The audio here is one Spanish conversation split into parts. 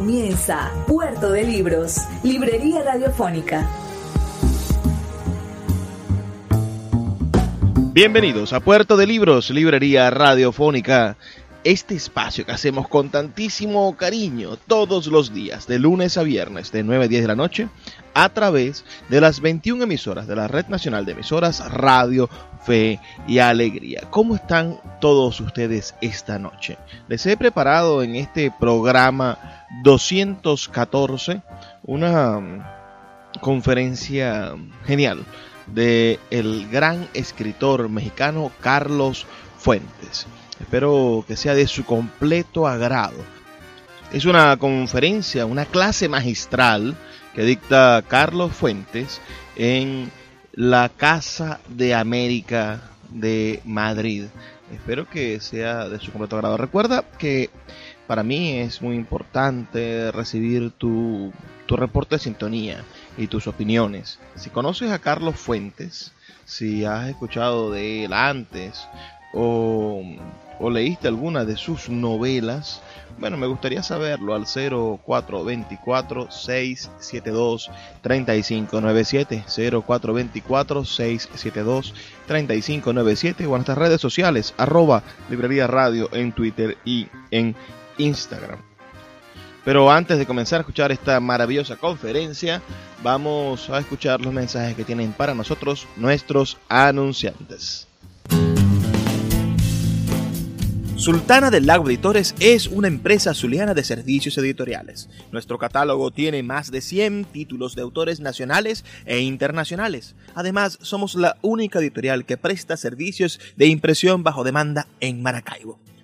Comienza Puerto de Libros, Librería Radiofónica. Bienvenidos a Puerto de Libros, Librería Radiofónica. Este espacio que hacemos con tantísimo cariño todos los días, de lunes a viernes, de 9 a 10 de la noche, a través de las 21 emisoras de la Red Nacional de Emisoras Radio, Fe y Alegría. ¿Cómo están todos ustedes esta noche? Les he preparado en este programa 214 una mm, conferencia genial de el gran escritor mexicano Carlos Fuentes. Espero que sea de su completo agrado. Es una conferencia, una clase magistral que dicta Carlos Fuentes en la Casa de América de Madrid. Espero que sea de su completo agrado. Recuerda que para mí es muy importante recibir tu, tu reporte de sintonía y tus opiniones. Si conoces a Carlos Fuentes, si has escuchado de él antes o, o leíste alguna de sus novelas, bueno, me gustaría saberlo al 0424-672-3597, 0424-672-3597 o en nuestras redes sociales, arroba librería radio en Twitter y en Instagram. Pero antes de comenzar a escuchar esta maravillosa conferencia, vamos a escuchar los mensajes que tienen para nosotros nuestros anunciantes. Sultana del Lago Editores es una empresa zuliana de servicios editoriales. Nuestro catálogo tiene más de 100 títulos de autores nacionales e internacionales. Además, somos la única editorial que presta servicios de impresión bajo demanda en Maracaibo.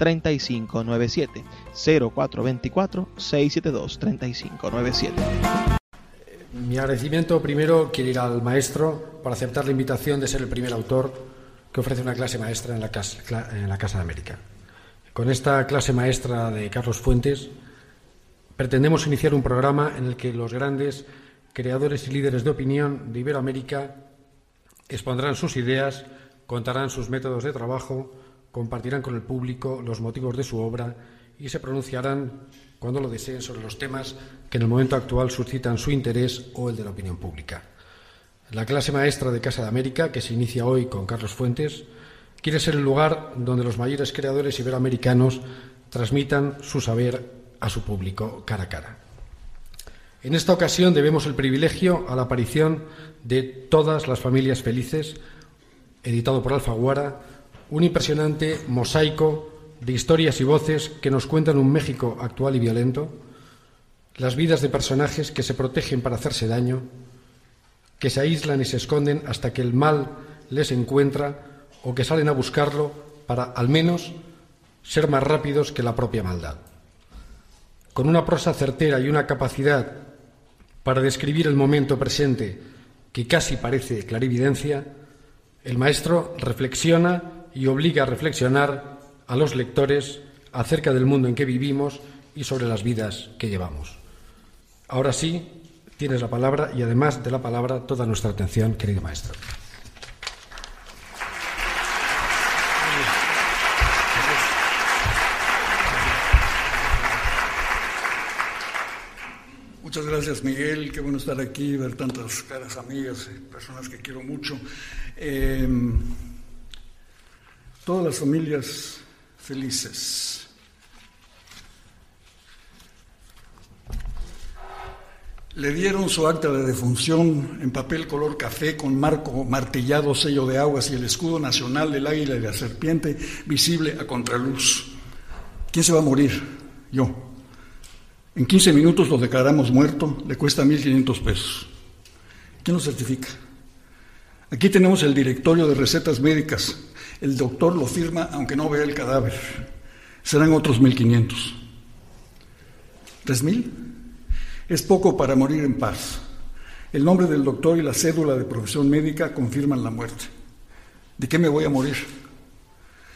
3597 0424 672 3597 Mi agradecimiento primero quiere ir al maestro por aceptar la invitación de ser el primer autor que ofrece una clase maestra en la Casa, en la casa de América. Con esta clase maestra de Carlos Fuentes pretendemos iniciar un programa en el que los grandes creadores y líderes de opinión de Iberoamérica expondrán sus ideas, contarán sus métodos de trabajo, compartirán con el público los motivos de su obra y se pronunciarán, cuando lo deseen, sobre los temas que en el momento actual suscitan su interés o el de la opinión pública. La clase maestra de Casa de América, que se inicia hoy con Carlos Fuentes, quiere ser el lugar donde los mayores creadores iberoamericanos transmitan su saber a su público cara a cara. En esta ocasión debemos el privilegio a la aparición de Todas las familias felices, editado por Alfaguara, un impresionante mosaico de historias y voces que nos cuentan un México actual y violento, las vidas de personajes que se protegen para hacerse daño, que se aíslan y se esconden hasta que el mal les encuentra o que salen a buscarlo para, al menos, ser más rápidos que la propia maldad. Con una prosa certera y una capacidad para describir el momento presente que casi parece clarividencia, el maestro reflexiona y obliga a reflexionar a los lectores acerca del mundo en que vivimos y sobre las vidas que llevamos. Ahora sí, tienes la palabra y además de la palabra toda nuestra atención, querido maestro. Muchas gracias, Miguel. Qué bueno estar aquí, ver tantas caras amigas, personas que quiero mucho. Em, todas las familias felices. Le dieron su acta de defunción en papel color café con marco martillado, sello de aguas y el escudo nacional del águila y la serpiente visible a contraluz. ¿Quién se va a morir? Yo. En 15 minutos lo declaramos muerto, le cuesta 1.500 pesos. ¿Quién lo certifica? Aquí tenemos el directorio de recetas médicas. El doctor lo firma aunque no vea el cadáver. Serán otros 1.500. ¿3.000? Es poco para morir en paz. El nombre del doctor y la cédula de profesión médica confirman la muerte. ¿De qué me voy a morir?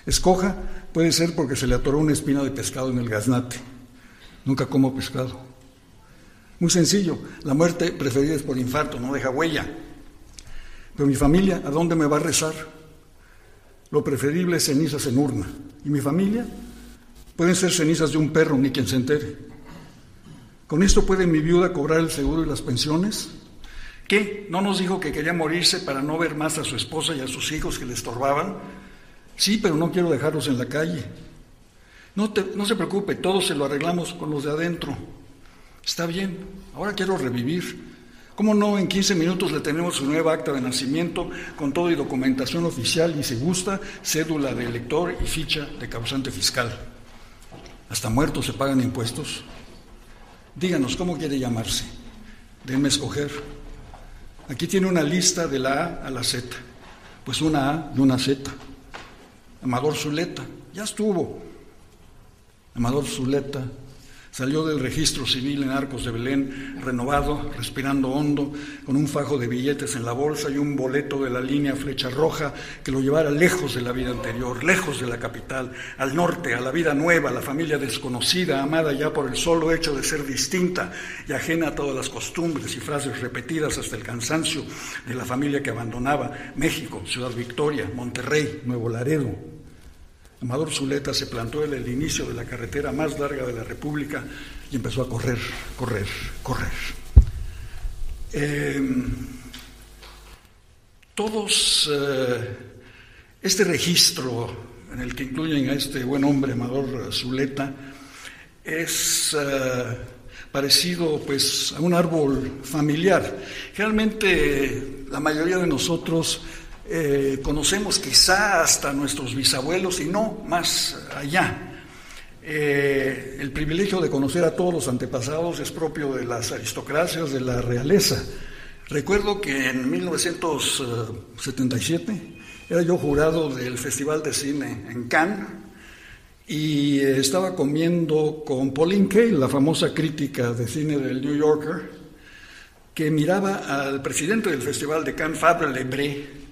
Escoja puede ser porque se le atoró una espina de pescado en el gaznate Nunca como pescado. Muy sencillo, la muerte preferida es por infarto, no deja huella. Pero mi familia, ¿a dónde me va a rezar? Lo preferible es cenizas en urna. ¿Y mi familia? Pueden ser cenizas de un perro, ni quien se entere. ¿Con esto puede mi viuda cobrar el seguro y las pensiones? ¿Qué? ¿No nos dijo que quería morirse para no ver más a su esposa y a sus hijos que le estorbaban? Sí, pero no quiero dejarlos en la calle. No, no se preocupe, todo se lo arreglamos con los de adentro. Está bien, ahora quiero revivir. ¿Cómo no? En 15 minutos le tenemos su nueva acta de nacimiento con todo y documentación oficial y si gusta, cédula de elector y ficha de causante fiscal. Hasta muertos se pagan impuestos. Díganos, ¿cómo quiere llamarse? Denme escoger. Aquí tiene una lista de la A a la Z. Pues una A y una Z. Amador Zuleta. Ya estuvo. Amador Zuleta salió del registro civil en Arcos de Belén, renovado, respirando hondo, con un fajo de billetes en la bolsa y un boleto de la línea Flecha Roja que lo llevara lejos de la vida anterior, lejos de la capital, al norte, a la vida nueva, a la familia desconocida, amada ya por el solo hecho de ser distinta y ajena a todas las costumbres y frases repetidas hasta el cansancio de la familia que abandonaba México, Ciudad Victoria, Monterrey, Nuevo Laredo, Amador Zuleta se plantó en el inicio de la carretera más larga de la República y empezó a correr, correr, correr. Em, todos, eh, este registro en el que incluyen a este buen hombre, Amador Zuleta, es eh, parecido pues a un árbol familiar. Realmente la mayoría de nosotros eh, conocemos quizá hasta nuestros bisabuelos y no más allá. Eh, el privilegio de conocer a todos los antepasados es propio de las aristocracias, de la realeza. Recuerdo que en 1977 era yo jurado del Festival de Cine en Cannes y estaba comiendo con Pauline Kael, la famosa crítica de cine del New Yorker, que miraba al presidente del Festival de Cannes, Fabre Lebré,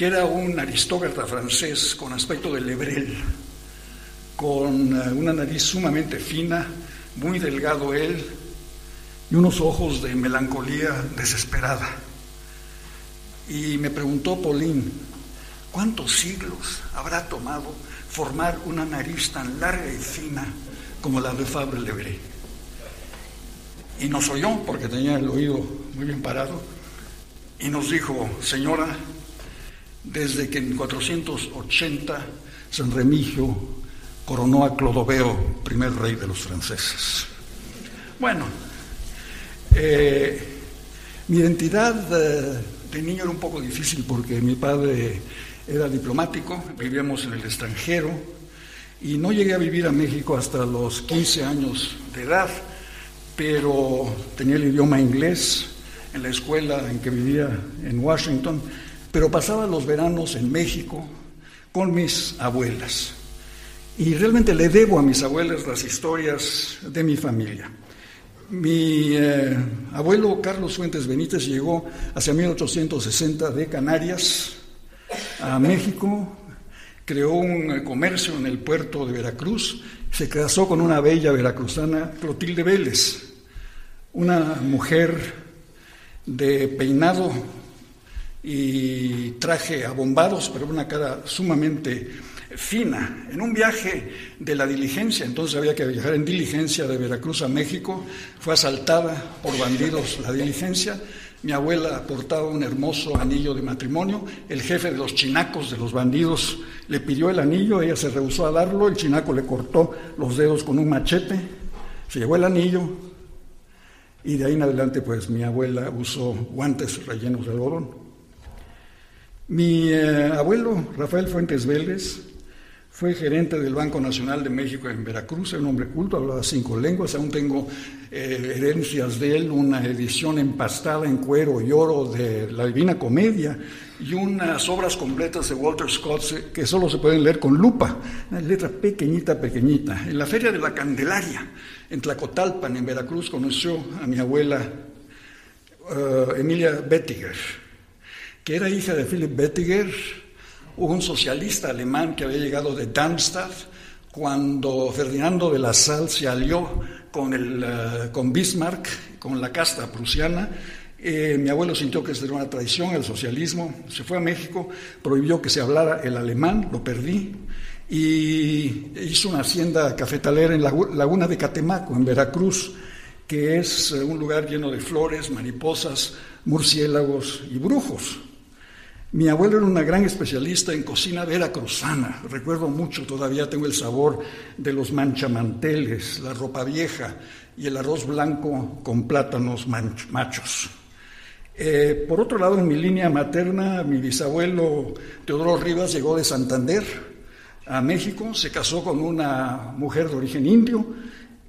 que era un aristócrata francés con aspecto de lebrel, con eh, una nariz sumamente fina, muy delgado él, y unos ojos de melancolía desesperada. Y me preguntó Pauline, ¿cuántos siglos habrá tomado formar una nariz tan larga y fina como la de Fabre Lebré? Y nos oyó, porque tenía el oído muy bien parado, y nos dijo, señora, desde que en 480 San Remigio coronó a Clodoveo, primer rey de los franceses. Bueno, eh, mi identidad eh, de niño era un poco difícil porque mi padre era diplomático, vivíamos en el extranjero y no llegué a vivir a México hasta los 15 años de edad, pero tenía el idioma inglés en la escuela en que vivía en Washington pero pasaba los veranos en México con mis abuelas. Y realmente le debo a mis abuelas las historias de mi familia. Mi eh, abuelo Carlos Fuentes Benítez llegó hacia 1860 de Canarias a México, creó un comercio en el puerto de Veracruz, se casó con una bella veracruzana, Clotilde Vélez, una mujer de peinado y traje abombados, pero una cara sumamente fina. En un viaje de la diligencia, entonces había que viajar en diligencia de Veracruz a México, fue asaltada por bandidos la diligencia. Mi abuela portaba un hermoso anillo de matrimonio. El jefe de los chinacos de los bandidos le pidió el anillo, ella se rehusó a darlo, el chinaco le cortó los dedos con un machete, se llevó el anillo y de ahí en adelante pues mi abuela usó guantes rellenos de algodón. Mi eh, abuelo Rafael Fuentes Vélez fue gerente del Banco Nacional de México en Veracruz, era un hombre culto, hablaba cinco lenguas, aún tengo eh, herencias de él, una edición empastada en cuero y oro de la Divina Comedia y unas obras completas de Walter Scott que solo se pueden leer con lupa, una letra pequeñita, pequeñita. En la Feria de la Candelaria, en Tlacotalpan, en Veracruz, conoció a mi abuela eh, Emilia Bettiger, que era hija de Philip Bettiger, un socialista alemán que había llegado de Darmstadt cuando Ferdinando de la Salle se alió con, el, eh, con Bismarck, con la casta prusiana. Eh, mi abuelo sintió que era una traición el socialismo, se fue a México, prohibió que se hablara el alemán, lo perdí, y hizo una hacienda cafetalera en la laguna de Catemaco, en Veracruz, que es eh, un lugar lleno de flores, mariposas, murciélagos y brujos. Mi abuelo era una gran especialista en cocina veracruzana. Recuerdo mucho, todavía tengo el sabor de los manchamanteles, la ropa vieja y el arroz blanco con plátanos machos. Eh, por otro lado, en mi línea materna, mi bisabuelo Teodoro Rivas llegó de Santander a México, se casó con una mujer de origen indio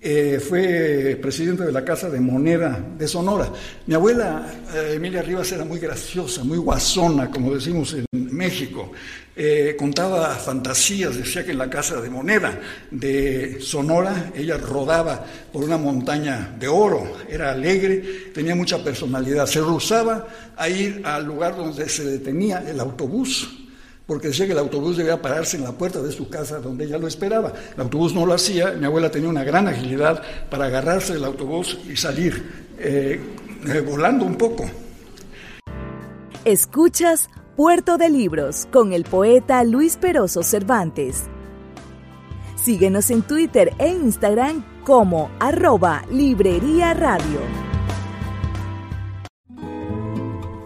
eh, fue presidente de la Casa de Moneda de Sonora. Mi abuela eh, Emilia Rivas era muy graciosa, muy guasona, como decimos en México. Eh, contaba fantasías, decía que en la Casa de Moneda de Sonora ella rodaba por una montaña de oro, era alegre, tenía mucha personalidad, se rehusaba a ir al lugar donde se detenía el autobús porque decía que el autobús debía pararse en la puerta de su casa donde ella lo esperaba. El autobús no lo hacía, mi abuela tenía una gran agilidad para agarrarse del autobús y salir eh, eh, volando un poco. Escuchas Puerto de Libros con el poeta Luis Peroso Cervantes. Síguenos en Twitter e Instagram como arroba Librería Radio.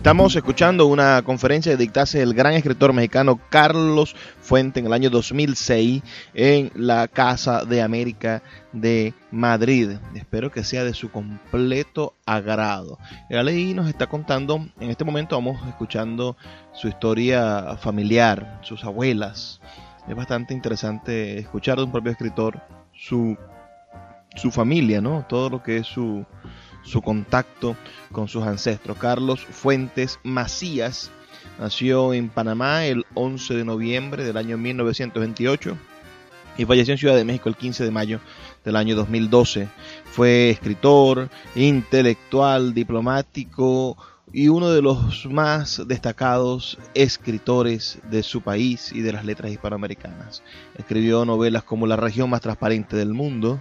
Estamos escuchando una conferencia de dictase del gran escritor mexicano Carlos Fuente en el año 2006 en la Casa de América de Madrid. Espero que sea de su completo agrado. El ley nos está contando, en este momento vamos escuchando su historia familiar, sus abuelas. Es bastante interesante escuchar de un propio escritor su, su familia, ¿no? Todo lo que es su su contacto con sus ancestros. Carlos Fuentes Macías nació en Panamá el 11 de noviembre del año 1928 y falleció en Ciudad de México el 15 de mayo del año 2012. Fue escritor, intelectual, diplomático y uno de los más destacados escritores de su país y de las letras hispanoamericanas. Escribió novelas como La región más transparente del mundo,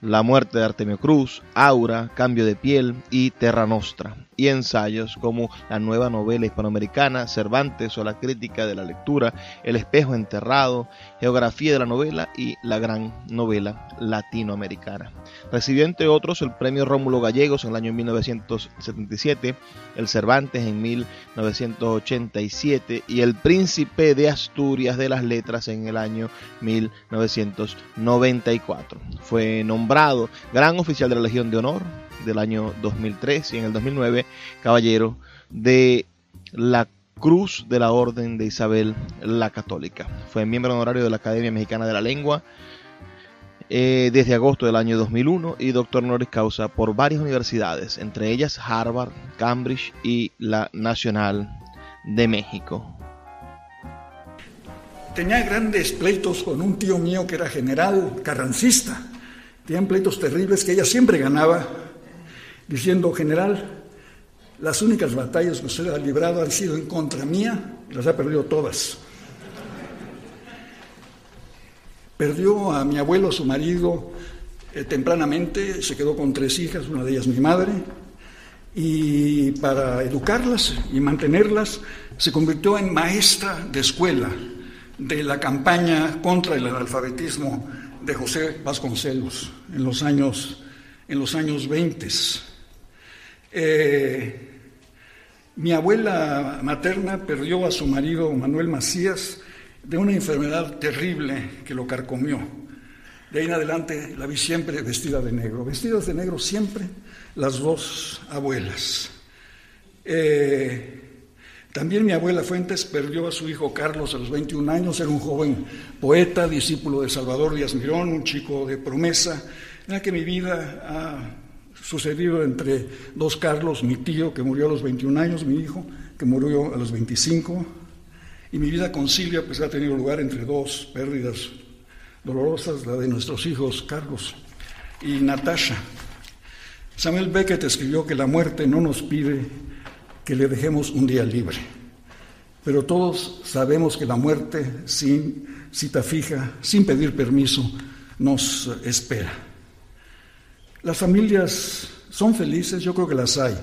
la muerte de Artemio Cruz, Aura, Cambio de piel y Terra Nostra, y ensayos como la nueva novela hispanoamericana, Cervantes o la crítica de la lectura, El espejo enterrado, Geografía de la novela y la gran novela latinoamericana. Recibió entre otros el premio Rómulo Gallegos en el año 1977, el Cervantes en 1987 y el Príncipe de Asturias de las Letras en el año 1994. Fue nombrado Gran Oficial de la Legión de Honor del año 2003 y en el 2009 Caballero de la Cruz de la Orden de Isabel la Católica. Fue miembro honorario de la Academia Mexicana de la Lengua eh, desde agosto del año 2001 y doctor honoris causa por varias universidades, entre ellas Harvard, Cambridge y la Nacional de México. Tenía grandes pleitos con un tío mío que era general carrancista. Tenían pleitos terribles que ella siempre ganaba, diciendo, general, las únicas batallas que usted ha librado han sido en contra mía y las ha perdido todas. Perdió a mi abuelo, su marido, eh, tempranamente, se quedó con tres hijas, una de ellas mi madre, y para educarlas y mantenerlas se convirtió en maestra de escuela de la campaña contra el analfabetismo de José Vasconcelos en los años, en los años 20. Eh, mi abuela materna perdió a su marido Manuel Macías de una enfermedad terrible que lo carcomió. De ahí en adelante la vi siempre vestida de negro, vestidas de negro siempre las dos abuelas. Eh, también mi abuela Fuentes perdió a su hijo Carlos a los 21 años, era un joven poeta, discípulo de Salvador Díaz Mirón, un chico de promesa, en la que mi vida ha sucedido entre dos Carlos, mi tío que murió a los 21 años, mi hijo que murió a los 25, y mi vida con Silvia pues ha tenido lugar entre dos pérdidas dolorosas, la de nuestros hijos Carlos y Natasha. Samuel Beckett escribió que la muerte no nos pide que le dejemos un día libre, pero todos sabemos que la muerte sin cita fija, sin pedir permiso, nos espera. Las familias son felices, yo creo que las hay.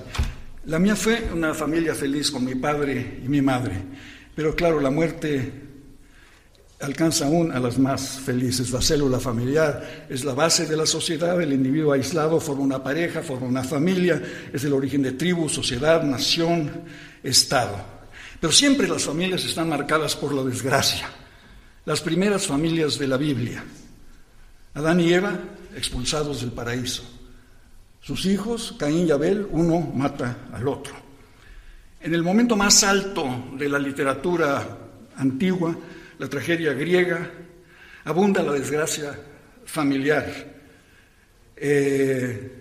La mía fue una familia feliz con mi padre y mi madre. Pero claro, la muerte alcanza aún a las más felices. La célula familiar es la base de la sociedad, el individuo aislado forma una pareja, forma una familia, es el origen de tribu, sociedad, nación, Estado. Pero siempre las familias están marcadas por la desgracia. Las primeras familias de la Biblia, Adán y Eva expulsados del paraíso. Sus hijos, Caín y Abel, uno mata al otro. En el momento más alto de la literatura antigua, la tragedia griega, abunda la desgracia familiar. Eh,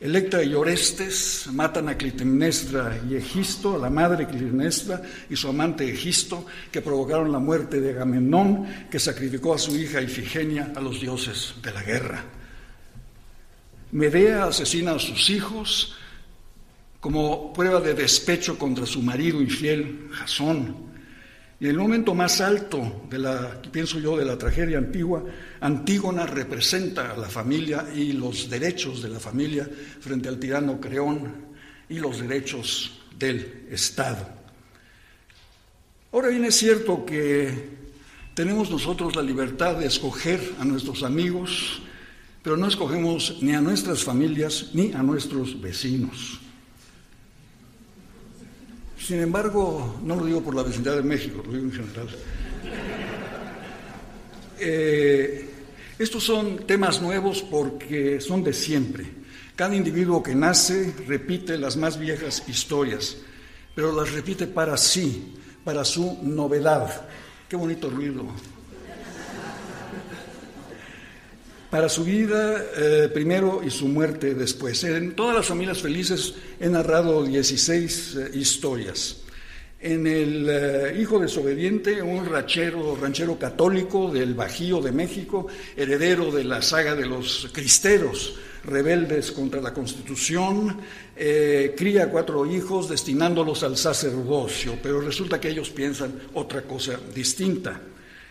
Electra y Orestes matan a Clitemnestra y Egisto, a la madre Clitemnestra y su amante Egisto, que provocaron la muerte de Agamenón, que sacrificó a su hija Ifigenia a los dioses de la guerra. Medea asesina a sus hijos, como prueba de despecho contra su marido infiel, Jasón. Y en el momento más alto de la, pienso yo, de la tragedia antigua, Antígona representa a la familia y los derechos de la familia frente al tirano Creón y los derechos del Estado. Ahora bien, es cierto que tenemos nosotros la libertad de escoger a nuestros amigos, pero no escogemos ni a nuestras familias ni a nuestros vecinos. Sin embargo, no lo digo por la vecindad de México, lo digo en general. Eh, estos son temas nuevos porque son de siempre. Cada individuo que nace repite las más viejas historias, pero las repite para sí, para su novedad. Qué bonito ruido para su vida eh, primero y su muerte después. En todas las familias felices he narrado 16 eh, historias. En El eh, Hijo Desobediente, un ranchero, ranchero católico del Bajío de México, heredero de la saga de los cristeros, rebeldes contra la Constitución, cría cuatro hijos destinándolos al sacerdocio, pero resulta que ellos piensan otra cosa distinta.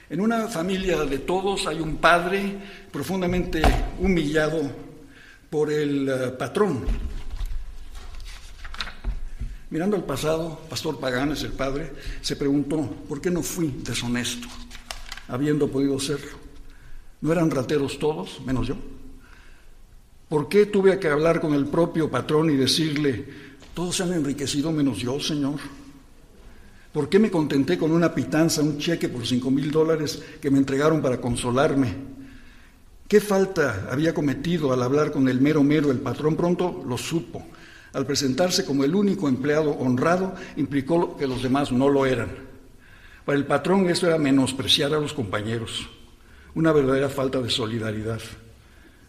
En una familia de todos hay un padre profundamente humillado por el eh, patrón. Mirando al pasado, Pastor Pagán es el padre, se preguntó, ¿por qué no fui deshonesto, habiendo podido serlo? ¿No eran rateros todos, menos yo? ¿Por qué tuve que hablar con el propio patrón y decirle, todos se han enriquecido menos yo, Señor? ¿Por qué me contenté con una pitanza, un cheque por cinco mil dólares que me entregaron para consolarme? ¿Qué falta había cometido al hablar con el mero mero? El patrón pronto lo supo. Al presentarse como el único empleado honrado, implicó que los demás no lo eran. Para el patrón eso era menospreciar a los compañeros, una verdadera falta de solidaridad.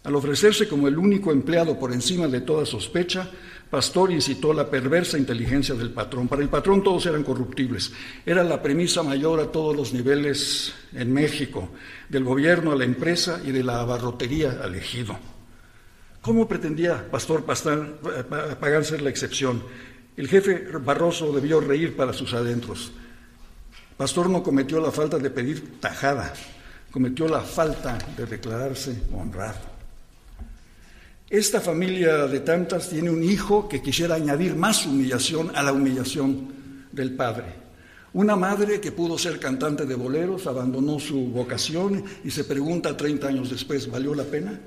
Al ofrecerse como el único empleado por encima de toda sospecha, Pastor incitó la perversa inteligencia del patrón. Para el patrón todos eran corruptibles. Era la premisa mayor a todos los niveles en México, del gobierno a la empresa y de la abarrotería al ejido. ¿Cómo pretendía Pastor pagar ser la excepción? El jefe Barroso debió reír para sus adentros. Pastor no cometió la falta de pedir tajada, cometió la falta de declararse honrado. Esta familia de tantas tiene un hijo que quisiera añadir más humillación a la humillación del padre. Una madre que pudo ser cantante de boleros, abandonó su vocación y se pregunta 30 años después, ¿valió la pena?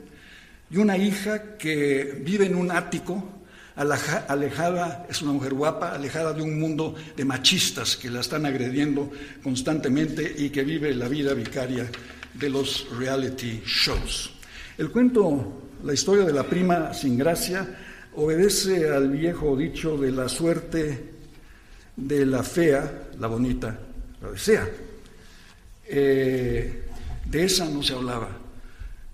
Y una hija que vive en un ático, alejada, es una mujer guapa, alejada de un mundo de machistas que la están agrediendo constantemente y que vive la vida vicaria de los reality shows. El cuento la historia de la prima sin gracia obedece al viejo dicho de la suerte de la fea, la bonita, la desea. Eh, de esa no se hablaba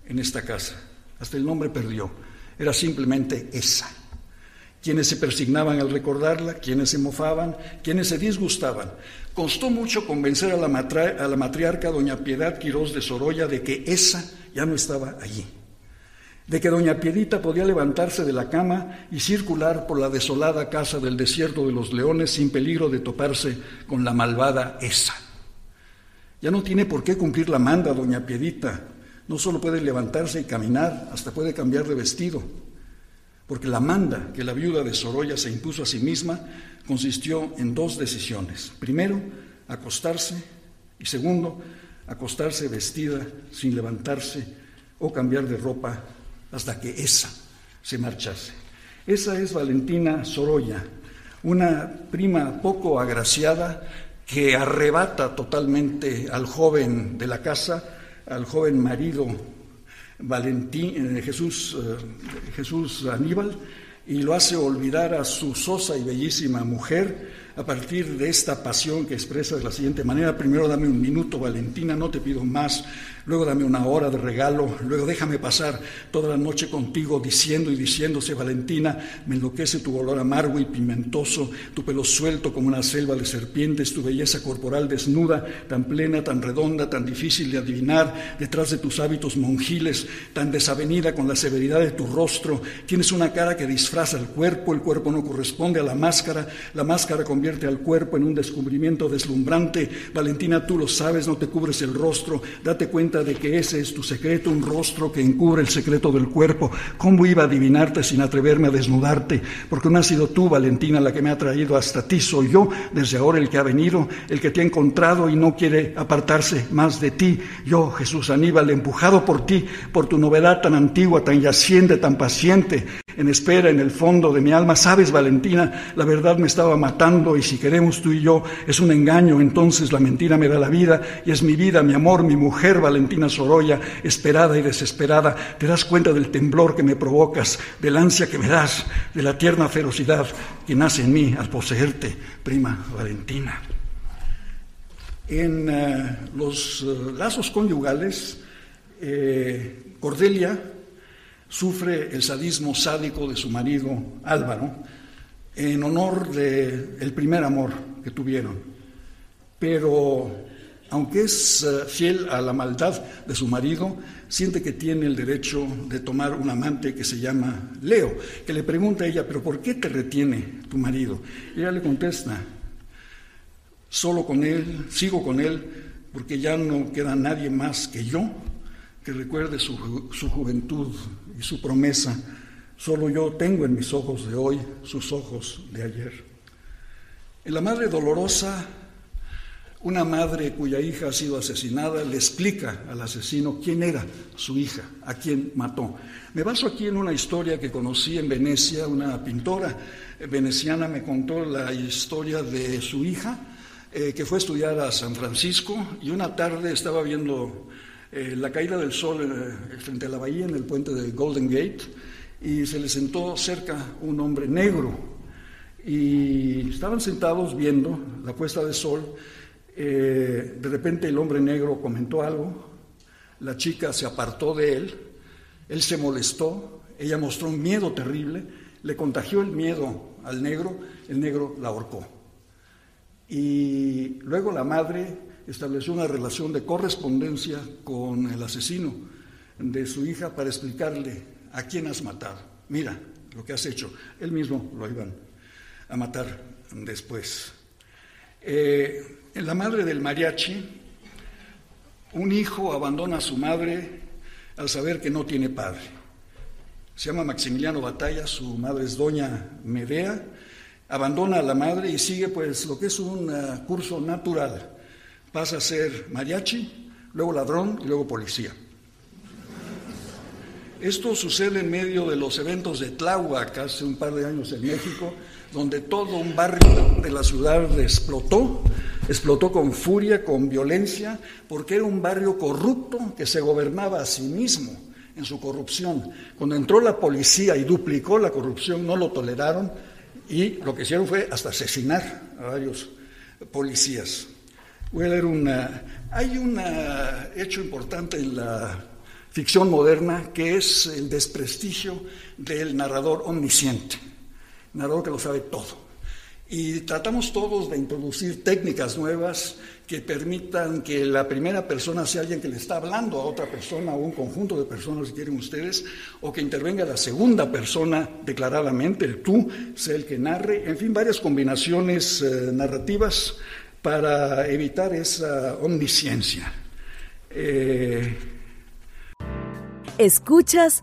en esta casa, hasta el nombre perdió, era simplemente esa. Quienes se persignaban al recordarla, quienes se mofaban, quienes se disgustaban. Costó mucho convencer a la, a la matriarca doña Piedad Quirós de Sorolla de que esa ya no estaba allí de que doña Piedita podía levantarse de la cama y circular por la desolada casa del desierto de los leones sin peligro de toparse con la malvada esa. Ya no tiene por qué cumplir la manda doña Piedita, no solo puede levantarse y caminar, hasta puede cambiar de vestido, porque la manda que la viuda de Sorolla se impuso a sí misma consistió en dos decisiones. Primero, acostarse y segundo, acostarse vestida sin levantarse o cambiar de ropa hasta que esa se marchase. Esa es Valentina Sorolla, una prima poco agraciada que arrebata totalmente al joven de la casa, al joven marido Valentín, eh, Jesús, eh, Jesús Aníbal, y lo hace olvidar a su sosa y bellísima mujer a partir de esta pasión que expresa de la siguiente manera. Primero dame un minuto, Valentina, no te pido más luego dame una hora de regalo, luego déjame pasar toda la noche contigo diciendo y diciéndose, Valentina, me enloquece tu olor amargo y pimentoso, tu pelo suelto como una selva de serpientes, tu belleza corporal desnuda, tan plena, tan redonda, tan difícil de adivinar, detrás de tus hábitos monjiles, tan desavenida con la severidad de tu rostro, tienes una cara que disfraza el cuerpo, el cuerpo no corresponde a la máscara, la máscara convierte al cuerpo en un descubrimiento deslumbrante, Valentina, tú lo sabes, no te cubres el rostro, date cuenta de que ese es tu secreto, un rostro que encubre el secreto del cuerpo. ¿Cómo iba a adivinarte sin atreverme a desnudarte? Porque no has sido tú, Valentina, la que me ha traído hasta ti, soy yo, desde ahora el que ha venido, el que te ha encontrado y no quiere apartarse más de ti. Yo, Jesús Aníbal, empujado por ti, por tu novedad tan antigua, tan yaciente, tan paciente, en espera en el fondo de mi alma. Sabes, Valentina, la verdad me estaba matando y si queremos tú y yo es un engaño, entonces la mentira me da la vida y es mi vida, mi amor, mi mujer, Valentina Sorolla, esperada y desesperada. Te das cuenta del temblor que me provocas, del ansia que me das, de la tierna ferocidad que nace en mí al poseerte, prima Valentina. En eh, los eh, lazos conyugales, eh, Cordelia sufre el sadismo sádico de su marido Álvaro en honor del primer amor que tuvieron. Pero aunque es eh, fiel a la maldad de su marido, siente que tiene el derecho de tomar un amante que se llama Leo, que le pregunta a ella, pero ¿por qué te retiene tu marido? Ella le contesta, solo con él, sigo con él, porque ya no queda nadie más que yo que recuerde su, juventud y su promesa. Solo yo tengo en mis ojos de hoy sus ojos de ayer. En la Madre Dolorosa, una madre cuya hija ha sido asesinada le explica al asesino quién era su hija, a quién mató. Me baso aquí en una historia que conocí en Venecia, una pintora veneciana me contó la historia de su hija, eh, que fue a estudiar a San Francisco y una tarde estaba viendo eh, la caída del sol eh, frente a la bahía en el puente de Golden Gate y se le sentó cerca un hombre negro y estaban sentados viendo la puesta de sol. Eh, de repente el hombre negro comentó algo, la chica se apartó de él, él se molestó, ella mostró un miedo terrible, le contagió el miedo al negro, el negro la ahorcó. Y luego la madre estableció una relación de correspondencia con el asesino de su hija para explicarle a quién has matado. Mira lo que has hecho. Él mismo lo iban a matar después. Eh, en la madre del mariachi, un hijo abandona a su madre al saber que no tiene padre. Se llama Maximiliano Batalla, su madre es doña Medea, abandona a la madre y sigue pues lo que es un uh, curso natural. Pasa a ser mariachi, luego ladrón y luego policía. Esto sucede en medio de los eventos de Tláhuac hace un par de años en México, donde todo un barrio de la ciudad explotó, explotó con furia, con violencia, porque era un barrio corrupto que se gobernaba a sí mismo en su corrupción. Cuando entró la policía y duplicó la corrupción, no lo toleraron y lo que hicieron fue hasta asesinar a varios policías. hay un hecho importante en la ficción moderna que es el desprestigio del narrador omnisciente, narrador que lo sabe todo. Y tratamos todos de introducir técnicas nuevas que permitan que la primera persona sea alguien que le está hablando a otra persona o un conjunto de personas, si quieren ustedes, o que intervenga la segunda persona declaradamente, el tú, sea el que narre, en fin, varias combinaciones eh, narrativas para evitar esa omnisciencia. Eh, Escuchas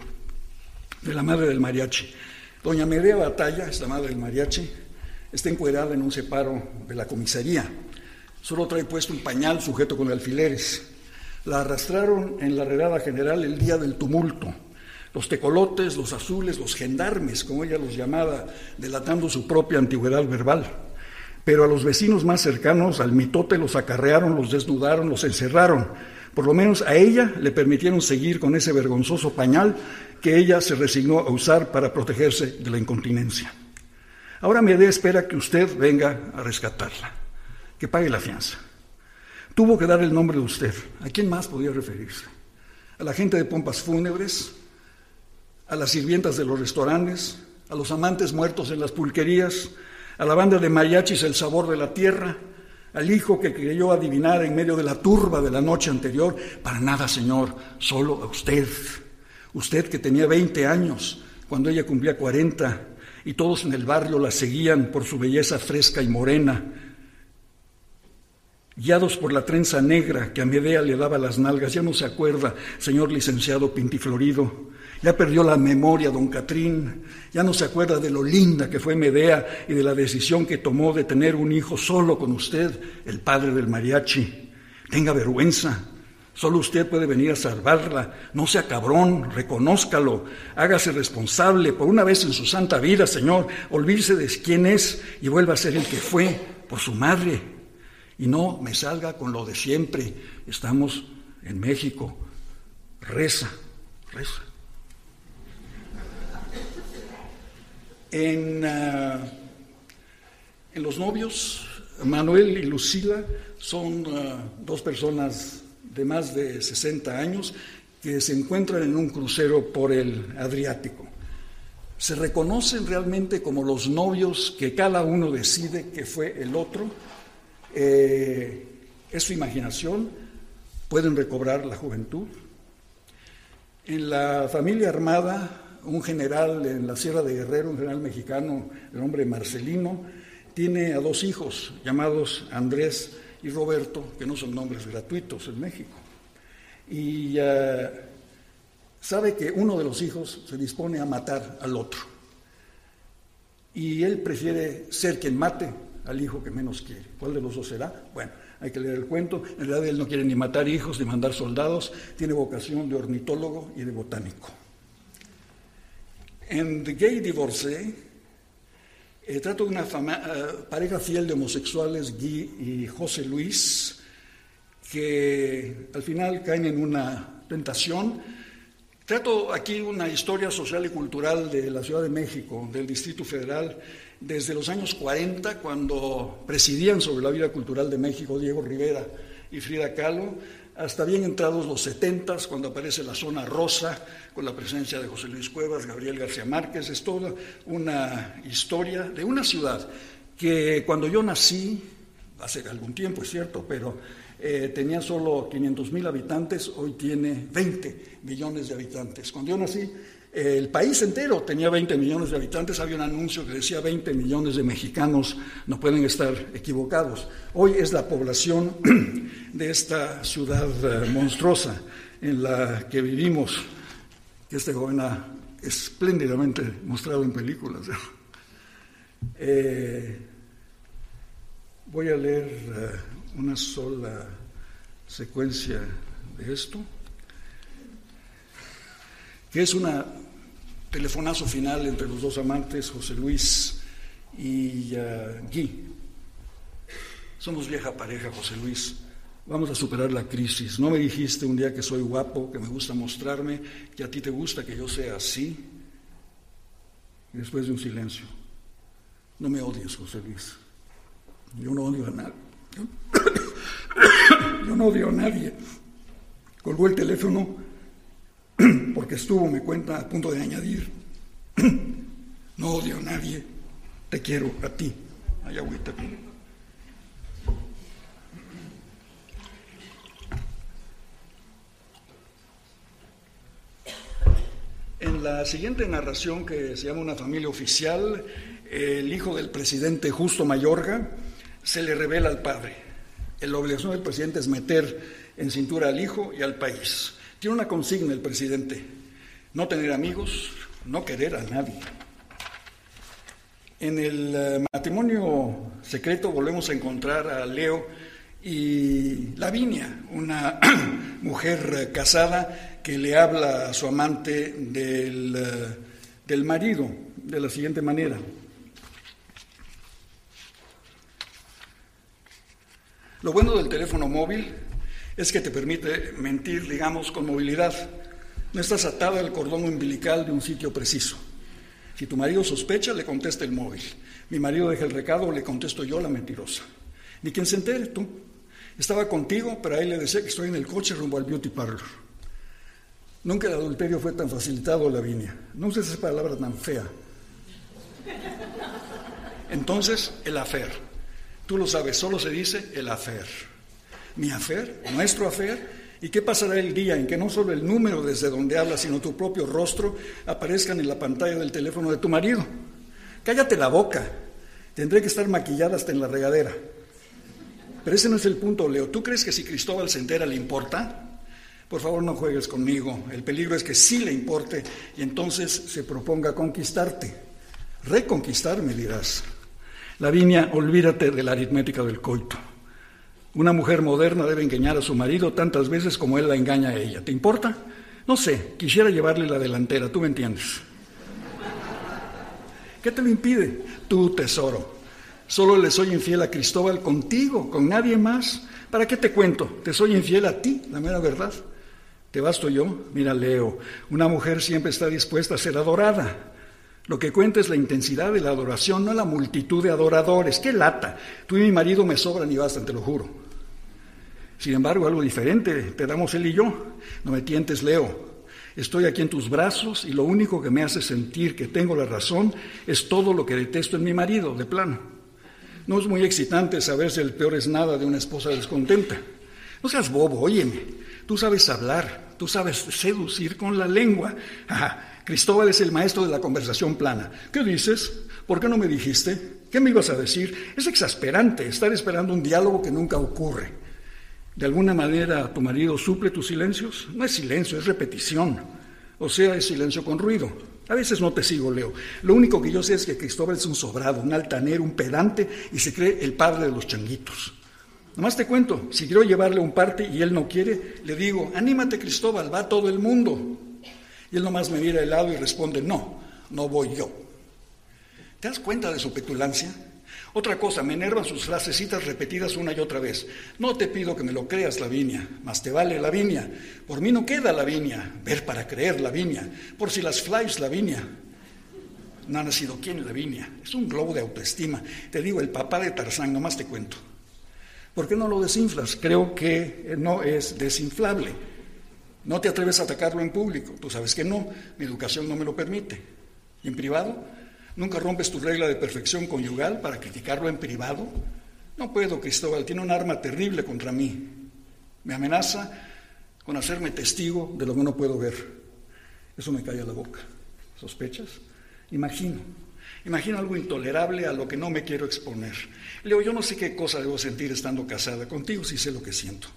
de la madre del mariachi. Doña Medea Batalla es la madre del mariachi, está encuadrada en un separo de la comisaría. Solo trae puesto un pañal sujeto con alfileres. La arrastraron en la redada general el día del tumulto. Los tecolotes, los azules, los gendarmes, como ella los llamaba, delatando su propia antigüedad verbal. Pero a los vecinos más cercanos, al mitote, los acarrearon, los desnudaron, los encerraron. Por lo menos a ella le permitieron seguir con ese vergonzoso pañal que ella se resignó a usar para protegerse de la incontinencia. Ahora Medea espera que usted venga a rescatarla, que pague la fianza. Tuvo que dar el nombre de usted. ¿A quién más podía referirse? ¿A la gente de pompas fúnebres? ¿A las sirvientas de los restaurantes? ¿A los amantes muertos en las pulquerías? ¿A la banda de mariachis El Sabor de la Tierra? ¿Al hijo que creyó adivinar en medio de la turba de la noche anterior? Para nada, Señor, solo a usted. Usted que tenía 20 años cuando ella cumplía 40 y todos en el barrio la seguían por su belleza fresca y morena. Guiados por la trenza negra que a Medea le daba las nalgas, ya no se acuerda, señor licenciado Pintiflorido, ya perdió la memoria don Catrín, ya no se acuerda de lo linda que fue Medea y de la decisión que tomó de tener un hijo solo con usted, el padre del mariachi. Tenga vergüenza, Solo usted puede venir a salvarla. No sea cabrón, reconózcalo, hágase responsable por una vez en su santa vida, Señor. Olvídese de quién es y vuelva a ser el que fue por su madre. Y no me salga con lo de siempre. Estamos en México. Reza, reza. En, ah, en los novios, Manuel y Lucila son ah, dos personas de más de 60 años que se encuentran en un crucero por el Adriático. Se reconocen realmente como los novios que cada uno decide que fue el otro. Eh, es su imaginación, pueden recobrar la juventud. En la familia armada, un general en la Sierra de Guerrero, un general mexicano, el nombre Marcelino, tiene a dos hijos llamados Andrés y Roberto, que no son nombres gratuitos en México. Y eh, sabe que uno de los hijos se dispone a matar al otro. Y él prefiere ser quien mate al hijo que menos quiere. ¿Cuál de los dos será? Bueno, hay que leer el cuento. En realidad él no quiere ni matar hijos ni mandar soldados, tiene vocación de ornitólogo y de botánico. En The Gay Divorce, trato de una eh, pareja fiel de homosexuales, Guy y José Luis, que al final caen en una tentación. Trato aquí una historia social y cultural de la Ciudad de México, del Distrito Federal, desde los años 40, cuando presidían sobre la vida cultural de México Diego Rivera y Frida Kahlo, hasta bien entrados los 70, cuando aparece la zona rosa, con la presencia de José Luis Cuevas, Gabriel García Márquez, es toda una historia de una ciudad que cuando yo nací, hace algún tiempo es cierto, pero eh, tenía solo 500 mil habitantes, hoy tiene 20 millones de habitantes. Cuando yo nací, el país entero tenía 20 millones de habitantes, había un anuncio que decía 20 millones de mexicanos, no pueden estar equivocados. Hoy es la población de esta ciudad eh, monstruosa en la que vivimos, que este joven ha espléndidamente mostrado en películas. Eh, voy a leer eh, una sola secuencia de esto que es un telefonazo final entre los dos amantes, José Luis y uh, Guy. Somos vieja pareja, José Luis. Vamos a superar la crisis. No me dijiste un día que soy guapo, que me gusta mostrarme, que a ti te gusta que yo sea así. Después de un silencio. No me odies, José Luis. Yo no odio a nadie. Yo no odio a nadie. Colgó el teléfono porque estuvo, me cuenta, a punto de añadir, no odio a nadie, te quiero a ti. En la siguiente narración, que se llama Una familia oficial, el hijo del presidente Justo Mayorga se le revela al padre. La obligación del presidente es meter en cintura al hijo y al país. Tiene una consigna el presidente, no tener amigos, no querer a nadie. En el eh, matrimonio secreto volvemos a encontrar a Leo y Lavinia, una mujer casada que le habla a su amante del, eh, del marido de la siguiente manera. Lo bueno del teléfono móvil es que te permite mentir, digamos, con movilidad. No estás atada al cordón umbilical de un sitio preciso. Si tu marido sospecha, le contesta el móvil. Mi marido deja el recado, le contesto yo la mentirosa. Ni quien se entere, tú. Estaba contigo, pero a él le decía que estoy en el coche rumbo al beauty parlor. Nunca el adulterio fue tan facilitado, Lavinia. No uses esa palabra tan fea. Entonces, el afer. Tú lo sabes, solo se dice el afer mi afer, nuestro afer, ¿Y qué pasará el día en que no solo el número desde donde hablas, sino tu propio rostro aparezcan en la pantalla del teléfono de tu marido? Cállate la boca. Tendré que estar maquillada hasta en la regadera. Pero ese no es el punto, Leo. ¿Tú crees que si Cristóbal se entera le importa? Por favor, no juegues conmigo. El peligro es que sí le importe y entonces se proponga conquistarte. Reconquistarme, dirás. Lavinia, olvídate de la aritmética del coito. Una mujer moderna debe engañar a su marido tantas veces como él la engaña a ella. ¿Te importa? No sé, quisiera llevarle la delantera, tú me entiendes. ¿Qué te lo impide? Tu tesoro. Solo le soy infiel a Cristóbal contigo, con nadie más. ¿Para qué te cuento? Te soy infiel a ti, la mera verdad. ¿Te basto yo? Mira, Leo, una mujer siempre está dispuesta a ser adorada. Lo que cuenta es la intensidad de la adoración, no la multitud de adoradores. ¡Qué lata! Tú y mi marido me sobran y bastan, te lo juro. Sin embargo, algo diferente te damos él y yo. No me tientes, Leo. Estoy aquí en tus brazos y lo único que me hace sentir que tengo la razón es todo lo que detesto en mi marido, de plano. No es muy excitante saberse el peor es nada de una esposa descontenta. No seas bobo, óyeme. Tú sabes hablar, tú sabes seducir con la lengua. Cristóbal es el maestro de la conversación plana. ¿Qué dices? ¿Por qué no me dijiste? ¿Qué me ibas a decir? Es exasperante estar esperando un diálogo que nunca ocurre. ¿De alguna manera tu marido suple tus silencios? No es silencio, es repetición. o sea, es silencio con ruido. A veces no te sigo, Leo. Lo único que yo sé es que Cristóbal es un sobrado, un altanero, un pedante y se cree el padre de los changuitos. Nomás te cuento, si quiero llevarle un parte y él no quiere, le digo, anímate Cristóbal, va todo el mundo. Y él nomás me mira de lado y responde, no, no voy yo. ¿Te das cuenta de su petulancia? Otra cosa, me enervan sus frasecitas repetidas una y otra vez. No te pido que me lo creas, Lavinia, más te vale Lavinia. Por mí no queda Lavinia, ver para creer Lavinia. Por si las flies Lavinia. No ha nacido quién Lavinia. Es un globo de autoestima. Te digo, el papá de Tarzán, nomás te cuento. ¿Por qué no lo desinflas? Creo que no es desinflable. No te atreves a atacarlo en público. Tú sabes que no, mi educación no me lo permite. ¿Y en privado? ¿Nunca rompes tu regla de perfección conyugal para criticarlo en privado? No puedo, Cristóbal, tiene un arma terrible contra mí. Me amenaza con hacerme testigo de lo que no puedo ver. Eso me cae a la boca. ¿Sospechas? Imagino. Imagino algo intolerable a lo que no me quiero exponer. Leo, yo no sé qué cosa debo sentir estando casada. Contigo sí sé lo que siento.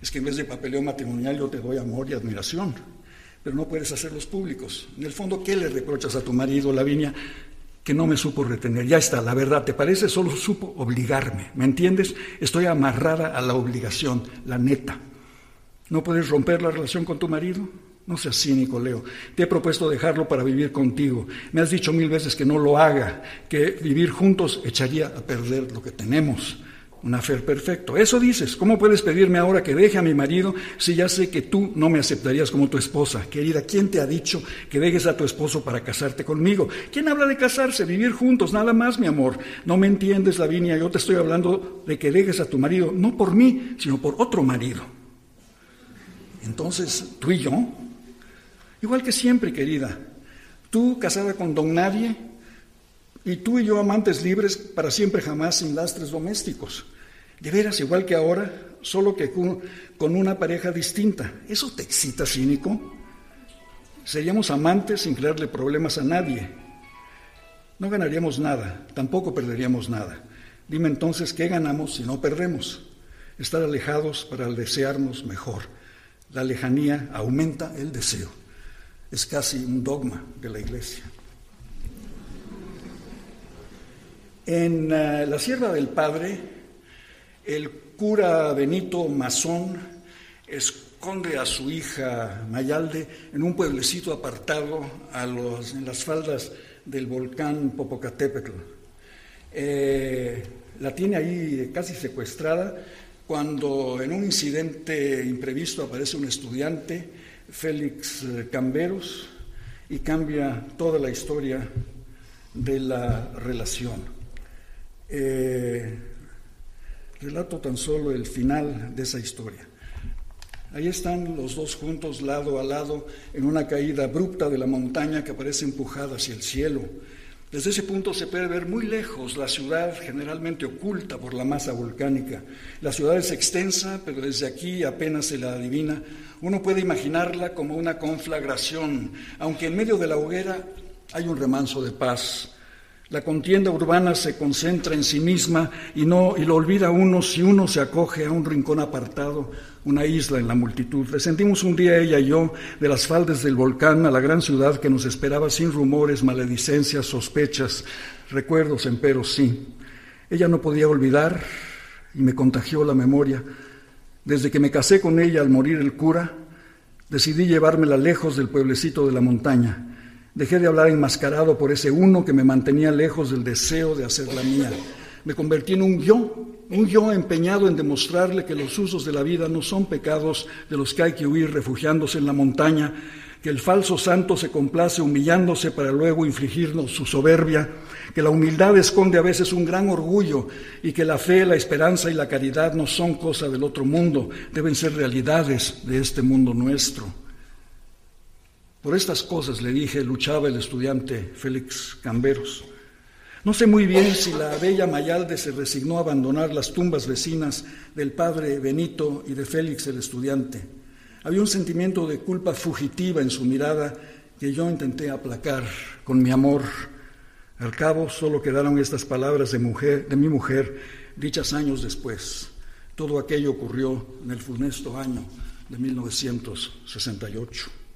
Es que en vez de papeleo matrimonial yo te doy amor y admiración, pero no puedes hacerlos públicos. En el fondo, ¿qué le reprochas a tu marido, Lavinia? Que no me supo retener. Ya está, la verdad, ¿te parece? Solo supo obligarme. ¿Me entiendes? Estoy amarrada a la obligación, la neta. ¿No puedes romper la relación con tu marido? No seas cínico, Leo. Te he propuesto dejarlo para vivir contigo. Me has dicho mil veces que no lo haga, que vivir juntos echaría a perder lo que tenemos. Un afer perfecto. Eso dices. ¿Cómo puedes pedirme ahora que deje a mi marido si ya sé que tú no me aceptarías como tu esposa? Querida, ¿quién te ha dicho que dejes a tu esposo para casarte conmigo? ¿Quién habla de casarse, vivir juntos? Nada más, mi amor. No me entiendes, Lavinia. Yo te estoy hablando de que dejes a tu marido, no por mí, sino por otro marido. Entonces, tú y yo, igual que siempre, querida, tú casada con don nadie, y tú y yo amantes libres para siempre jamás sin lastres domésticos. De veras, igual que ahora, solo que con una pareja distinta. ¿Eso te excita, cínico? Seríamos amantes sin crearle problemas a nadie. No ganaríamos nada, tampoco perderíamos nada. Dime entonces, ¿qué ganamos si no perdemos? Estar alejados para desearnos mejor. La lejanía aumenta el deseo. Es casi un dogma de la Iglesia. En uh, la Sierra del Padre, el cura Benito Mazón esconde a su hija Mayalde en un pueblecito apartado a en las faldas del volcán Popocatépetl. Eh, la tiene ahí casi secuestrada cuando en un incidente imprevisto aparece un estudiante, Félix Camberos, y cambia toda la historia de la relación. Eh, relato tan solo el final de esa historia. Ahí están los dos juntos, lado a lado, en una caída abrupta de la montaña que parece empujada hacia el cielo. Desde ese punto se puede ver muy lejos la ciudad generalmente oculta por la masa volcánica. La ciudad es extensa, pero desde aquí apenas se la adivina. Uno puede imaginarla como una conflagración, aunque en medio de la hoguera hay un remanso de paz. La contienda urbana se concentra en sí misma y no y lo olvida uno si uno se acoge a un rincón apartado, una isla en la multitud. sentimos un día ella y yo de las faldas del volcán a la gran ciudad que nos esperaba sin rumores, maledicencias, sospechas, recuerdos, empero sí. Ella no podía olvidar y me contagió la memoria. Desde que me casé con ella al morir el cura, decidí llevármela lejos del pueblecito de la montaña Dejé de hablar enmascarado por ese uno que me mantenía lejos del deseo de hacerla mía. Me convertí en un yo, un yo empeñado en demostrarle que los usos de la vida no son pecados de los que hay que huir refugiándose en la montaña, que el falso santo se complace humillándose para luego infligirnos su soberbia, que la humildad esconde a veces un gran orgullo y que la fe, la esperanza y la caridad no son cosa del otro mundo, deben ser realidades de este mundo nuestro. Por estas cosas, le dije, luchaba el estudiante Félix Camberos. No sé muy bien si la bella Mayalde se resignó a abandonar las tumbas vecinas del padre Benito y de Félix el estudiante. Había un sentimiento de culpa fugitiva en su mirada que yo intenté aplacar con mi amor. Al cabo solo quedaron estas palabras de, mujer, de mi mujer dichas años después. Todo aquello ocurrió en el funesto año de 1968.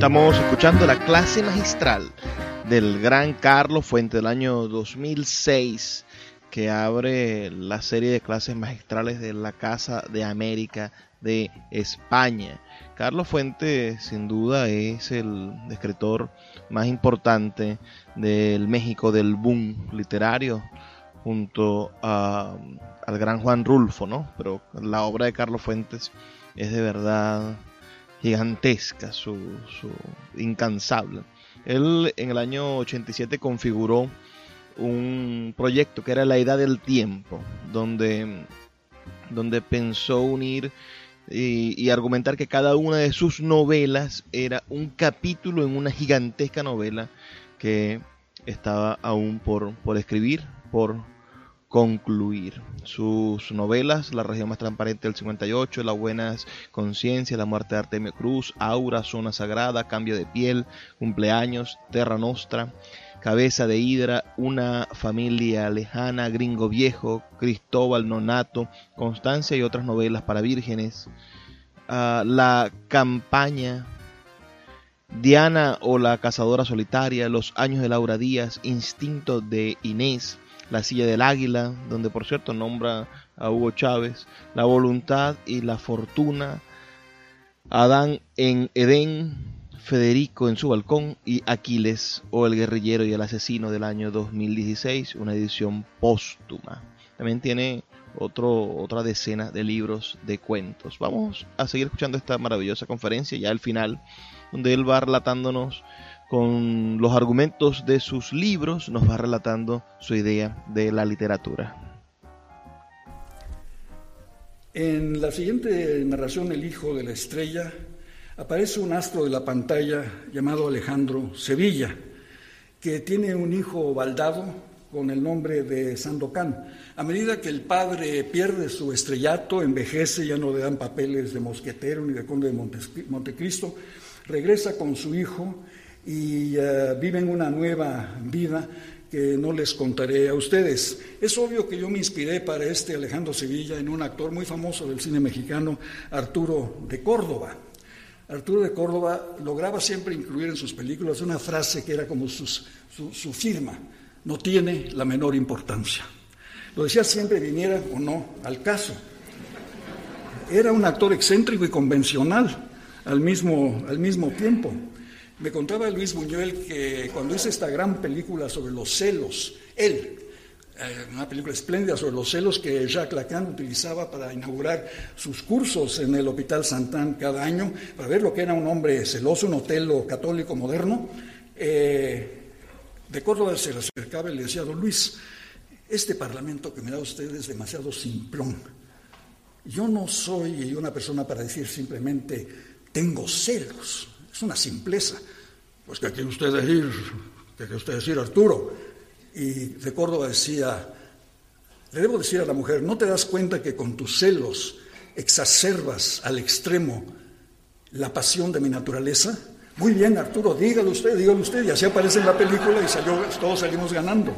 Estamos escuchando la clase magistral del gran Carlos Fuente del año 2006 que abre la serie de clases magistrales de la Casa de América de España. Carlos Fuente sin duda es el escritor más importante del México del boom literario junto al gran Juan Rulfo, ¿no? Pero la obra de Carlos Fuentes es de verdad gigantesca, su, incansable. Él en el año 87 configuró un proyecto que era La Edad del Tiempo, donde, donde pensó unir y, y, argumentar que cada una de sus novelas era un capítulo en una gigantesca novela que estaba aún por, por escribir, por concluir. Sus novelas, La región más transparente del 58, La buenas conciencia, La muerte de Artemio Cruz, Aura, Zona Sagrada, Cambio de piel, Cumpleaños, Terra Nostra, Cabeza de Hidra, Una familia lejana, Gringo Viejo, Cristóbal Nonato, Constancia y otras novelas para vírgenes, ah, La campaña, Diana o la cazadora solitaria, Los años de Laura Díaz, Instinto de Inés, la silla del águila, donde por cierto nombra a Hugo Chávez, La voluntad y la fortuna, Adán en Edén, Federico en su balcón y Aquiles o el guerrillero y el asesino del año 2016, una edición póstuma. También tiene otro, otra decena de libros de cuentos. Vamos a seguir escuchando esta maravillosa conferencia ya al final, donde él va relatándonos con los argumentos de sus libros, nos va relatando su idea de la literatura. En la siguiente narración, El Hijo de la Estrella, aparece un astro de la pantalla llamado Alejandro Sevilla, que tiene un hijo baldado con el nombre de Sandokan. A medida que el padre pierde su estrellato, envejece, ya no le dan papeles de mosquetero ni de conde de Montecristo, regresa con su hijo y eh, viven una nueva vida que no les contaré a ustedes. Es obvio que yo me inspiré para este Alejandro Sevilla en un actor muy famoso del cine mexicano, Arturo de Córdoba. Arturo de Córdoba lograba siempre incluir en sus películas una frase que era como su, su firma, no tiene la menor importancia. Lo decía siempre, viniera o no al caso. Era un actor excéntrico y convencional al mismo, al mismo tiempo. Me contaba Luis Buñuel que cuando hizo esta gran película sobre los celos, él, eh, una película espléndida sobre los celos que Jacques Lacan utilizaba para inaugurar sus cursos en el Hospital Santán cada año, para ver lo que era un hombre celoso, un hotelo católico moderno, eh, de Córdoba se le acercaba y le decía, don Luis, este parlamento que me da usted es demasiado simplón. Yo no soy una persona para decir simplemente, tengo celos. Es una simpleza. Pues que quiere usted decir, que quiere usted decir Arturo. Y de Córdoba decía, le debo decir a la mujer, ¿no te das cuenta que con tus celos exacerbas al extremo la pasión de mi naturaleza? Muy bien, Arturo, dígalo usted, dígalo usted. Y así aparece en la película y salió, todos salimos ganando.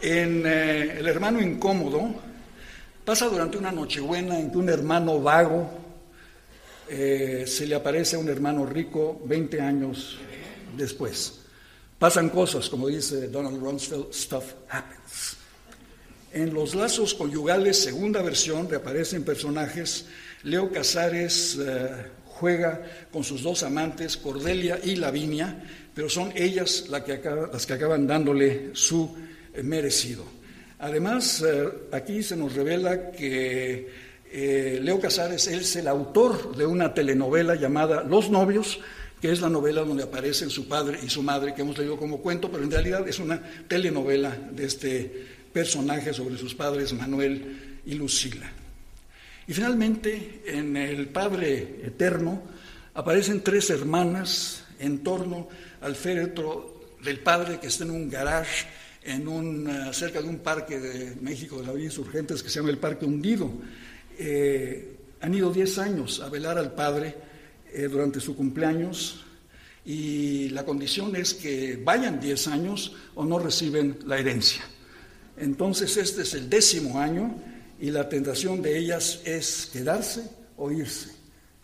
En eh, El hermano incómodo, pasa durante una nochebuena en que un hermano vago eh, se le aparece a un hermano rico 20 años después. Pasan cosas, como dice Donald Rumsfeld, stuff happens. En Los Lazos Conyugales, segunda versión, reaparecen personajes. Leo Casares eh, juega con sus dos amantes, Cordelia y Lavinia, pero son ellas las que acaban dándole su eh, merecido. Además, aquí se nos revela que eh, Leo Casares es el autor de una telenovela llamada Los novios, que es la novela donde aparecen su padre y su madre, que hemos leído como cuento, pero en realidad es una telenovela de este personaje sobre sus padres Manuel y Lucila. Y finalmente, en el Padre Eterno, aparecen tres hermanas en torno al féretro del Padre que está en un garage en eh, cerca de un parque de México de la Vía Insurgentes que se llama el Parque Hundido. Eh, han ido 10 años a velar al Padre eh, durante su cumpleaños y la condición es que vayan 10 años o no reciben la herencia. Entonces este es el décimo año y la tentación de ellas es quedarse o irse,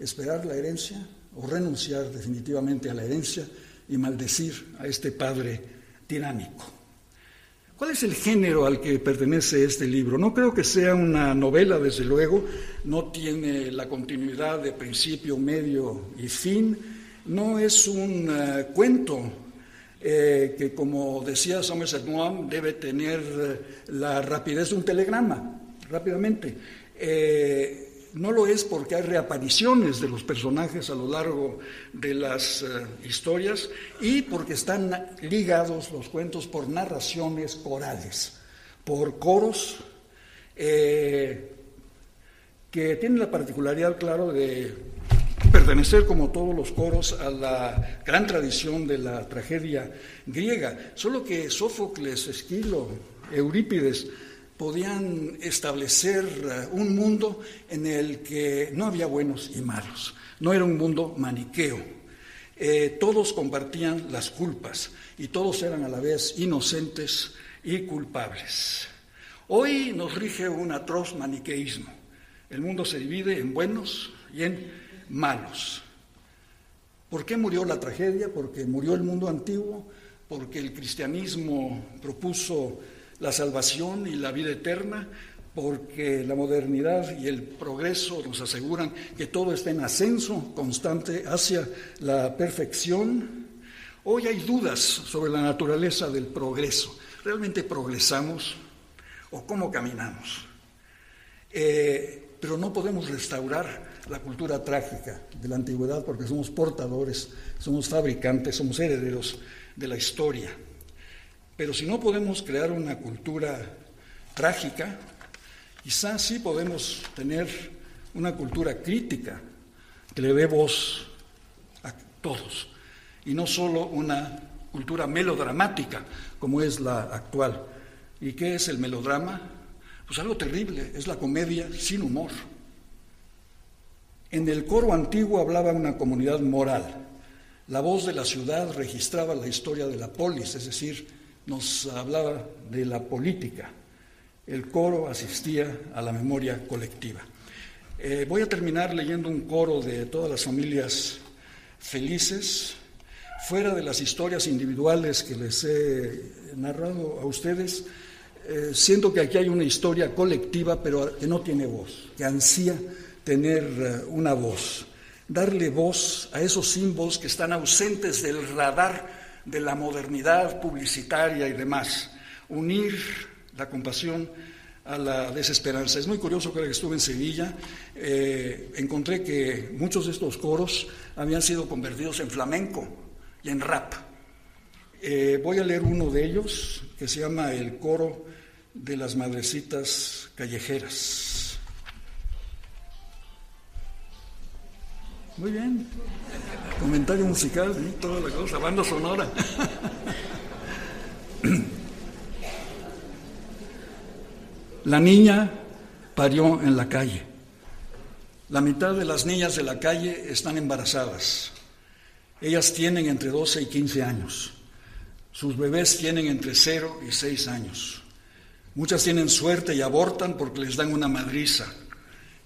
esperar la herencia o renunciar definitivamente a la herencia y maldecir a este padre tiránico. ¿Cuál es el género al que pertenece este libro? No creo que sea una novela, desde luego, no tiene la continuidad de principio, medio y fin, no es un eh, cuento eh, que, como decía Somerset Maugham, debe tener eh, la rapidez de un telegrama, rápidamente. No lo es porque hay reapariciones de los personajes a lo largo de las eh, historias y porque están ligados los cuentos por narraciones corales, por coros eh, que tienen la particularidad, claro, de pertenecer como todos los coros a la gran tradición de la tragedia griega, solo que Sófocles, Esquilo, Eurípides, podían establecer eh, un mundo en el que no había buenos y malos, no era un mundo maniqueo. Eh, todos compartían las culpas y todos eran a la vez inocentes y culpables. Hoy nos rige un atroz maniqueísmo. El mundo se divide en buenos y en malos. ¿Por qué murió la tragedia? Porque murió el mundo antiguo, porque el cristianismo propuso la salvación y la vida eterna, porque la modernidad y el progreso nos aseguran que todo está en ascenso constante hacia la perfección. Hoy hay dudas sobre la naturaleza del progreso. ¿Realmente progresamos o cómo caminamos? Eh, pero no podemos restaurar la cultura trágica de la antigüedad porque somos portadores, somos fabricantes, somos herederos de la historia. Pero si no podemos crear una cultura trágica, quizás sí podemos tener una cultura crítica que le dé voz a todos y no solo una cultura melodramática como es la actual. ¿Y qué es el melodrama? Pues algo terrible, es la comedia sin humor. En el coro antiguo hablaba una comunidad moral. La voz de la ciudad registraba la historia de la polis, es decir, nos hablaba de la política. El coro asistía a la memoria colectiva. Eh, voy a terminar leyendo un coro de todas las familias felices, fuera de las historias individuales que les he narrado a ustedes. Eh, siento que aquí hay una historia colectiva, pero que no tiene voz, que ansía tener eh, una voz, darle voz a esos símbolos que están ausentes del radar de la modernidad publicitaria y demás, unir la compasión a la desesperanza. Es muy curioso que estuve en Sevilla, eh, encontré que muchos de estos coros habían sido convertidos en flamenco y en rap. Eh, voy a leer uno de ellos que se llama El coro de las madrecitas callejeras. Muy bien. Comentario musical, toda la cosa, banda sonora. La niña parió en la calle. La mitad de las niñas de la calle están embarazadas. Ellas tienen entre 12 y 15 años. Sus bebés tienen entre 0 y 6 años. Muchas tienen suerte y abortan porque les dan una madriza,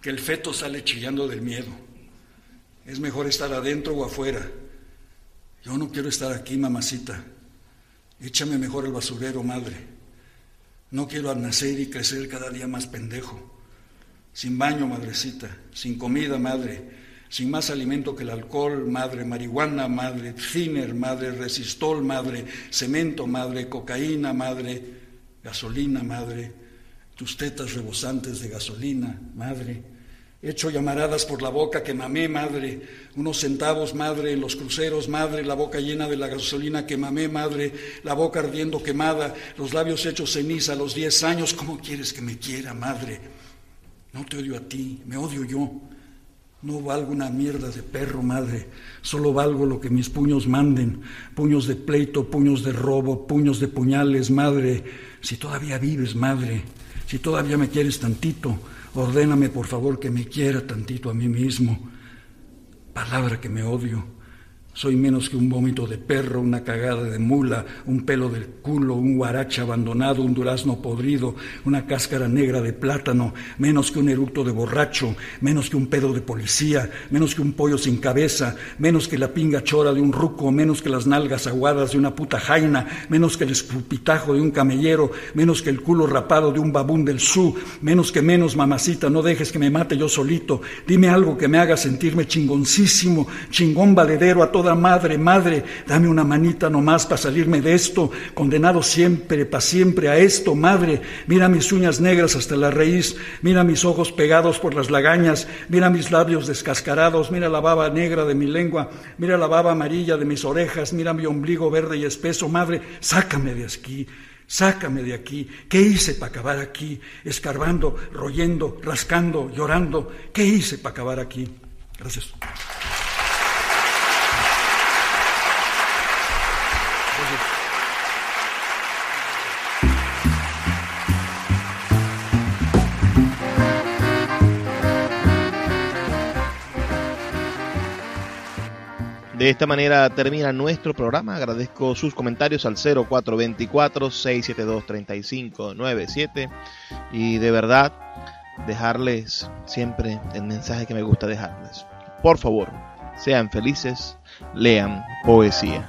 que el feto sale chillando del miedo. Es mejor estar adentro o afuera. Yo no quiero estar aquí, mamacita. Échame mejor el basurero, madre. No quiero nacer y crecer cada día más pendejo. Sin baño, madrecita. Sin comida, madre. Sin más alimento que el alcohol, madre. Marihuana, madre. Thinner, madre. Resistol, madre. Cemento, madre. Cocaína, madre. Gasolina, madre. Tus tetas rebosantes de gasolina, madre hecho llamaradas por la boca que mamé, madre, unos centavos, madre, los cruceros, madre, la boca llena de la gasolina que mamé, madre, la boca ardiendo quemada, los labios hechos ceniza los diez años, ¿cómo quieres que me quiera, madre? No te odio a ti, me odio yo. No valgo una mierda de perro, madre. Solo valgo lo que mis puños manden. Puños de pleito, puños de robo, puños de puñales, madre. Si todavía vives, madre. Si todavía me quieres tantito, ordéname por favor que me quiera tantito a mí mismo. Palabra que me odio. Soy menos que un vómito de perro, una cagada de mula, un pelo del culo, un guaracha abandonado, un durazno podrido, una cáscara negra de plátano, menos que un eructo de borracho, menos que un pedo de policía, menos que un pollo sin cabeza, menos que la pinga chora de un ruco, menos que las nalgas aguadas de una puta jaina, menos que el escupitajo de un camellero, menos que el culo rapado de un babún del su, menos que menos, mamacita, no dejes que me mate yo solito. Dime algo que me haga sentirme chingoncísimo, chingón valedero a toda madre, madre, dame una manita nomás para salirme de esto, condenado siempre, para siempre a esto, madre, mira mis uñas negras hasta la raíz, mira mis ojos pegados por las lagañas, mira mis labios descascarados, mira la baba negra de mi lengua, mira la baba amarilla de mis orejas, mira mi ombligo verde y espeso, madre, sácame de aquí. Sácame de aquí. ¿Qué hice para acabar aquí? Escarbando, royendo, rascando, llorando. ¿Qué hice para acabar aquí? Gracias. De esta manera termina nuestro programa. Agradezco sus comentarios al 0424-672-3597 y de verdad dejarles siempre el mensaje que me gusta dejarles. Por favor, sean felices, lean poesía.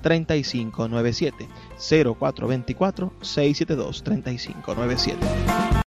3597 0424 672 3597